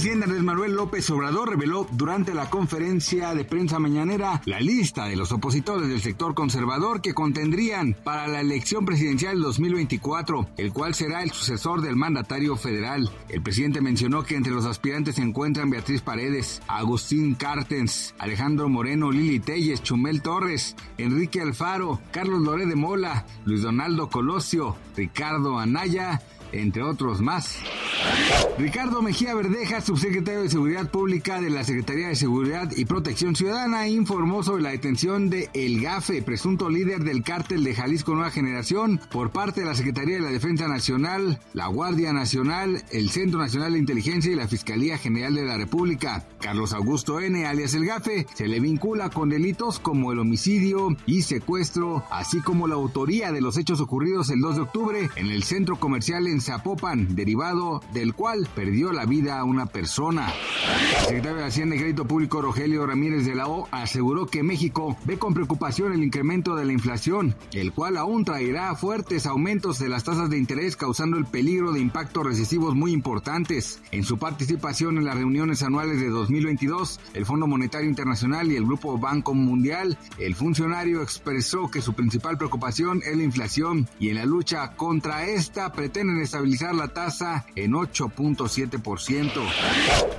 El presidente Andrés Manuel López Obrador reveló durante la conferencia de prensa mañanera la lista de los opositores del sector conservador que contendrían para la elección presidencial 2024, el cual será el sucesor del mandatario federal. El presidente mencionó que entre los aspirantes se encuentran Beatriz Paredes, Agustín Cartens, Alejandro Moreno, Lili Telles, Chumel Torres, Enrique Alfaro, Carlos Loré de Mola, Luis Donaldo Colosio, Ricardo Anaya, entre otros más. Ricardo Mejía Verdeja, subsecretario de Seguridad Pública de la Secretaría de Seguridad y Protección Ciudadana, informó sobre la detención de El Gafe, presunto líder del cártel de Jalisco Nueva Generación, por parte de la Secretaría de la Defensa Nacional, la Guardia Nacional, el Centro Nacional de Inteligencia y la Fiscalía General de la República. Carlos Augusto N., alias El Gafe, se le vincula con delitos como el homicidio y secuestro, así como la autoría de los hechos ocurridos el 2 de octubre en el centro comercial en Zapopan, derivado del cual perdió la vida una persona. El secretario de Hacienda y Crédito Público Rogelio Ramírez de la O aseguró que México ve con preocupación el incremento de la inflación, el cual aún traerá fuertes aumentos de las tasas de interés causando el peligro de impactos recesivos muy importantes. En su participación en las reuniones anuales de 2022, el Fondo Monetario Internacional y el Grupo Banco Mundial, el funcionario expresó que su principal preocupación es la inflación y en la lucha contra esta pretenden estabilizar la tasa en 8.7%.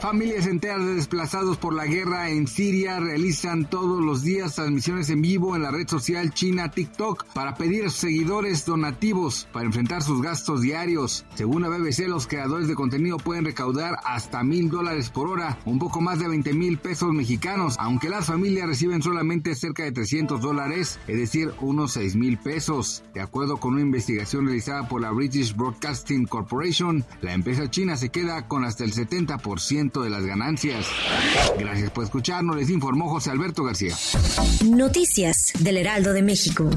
Familias enteras de desplazados por la guerra en Siria realizan todos los días transmisiones en vivo en la red social china TikTok para pedir a sus seguidores donativos para enfrentar sus gastos diarios. Según la BBC, los creadores de contenido pueden recaudar hasta mil dólares por hora, un poco más de 20 mil pesos mexicanos, aunque las familias reciben solamente cerca de 300 dólares, es decir, unos 6 mil pesos. De acuerdo con una investigación realizada por la British Broadcasting Corporation, la empresa china se queda con hasta el 70% de las ganancias. Gracias por escucharnos, les informó José Alberto García. Noticias del Heraldo de México.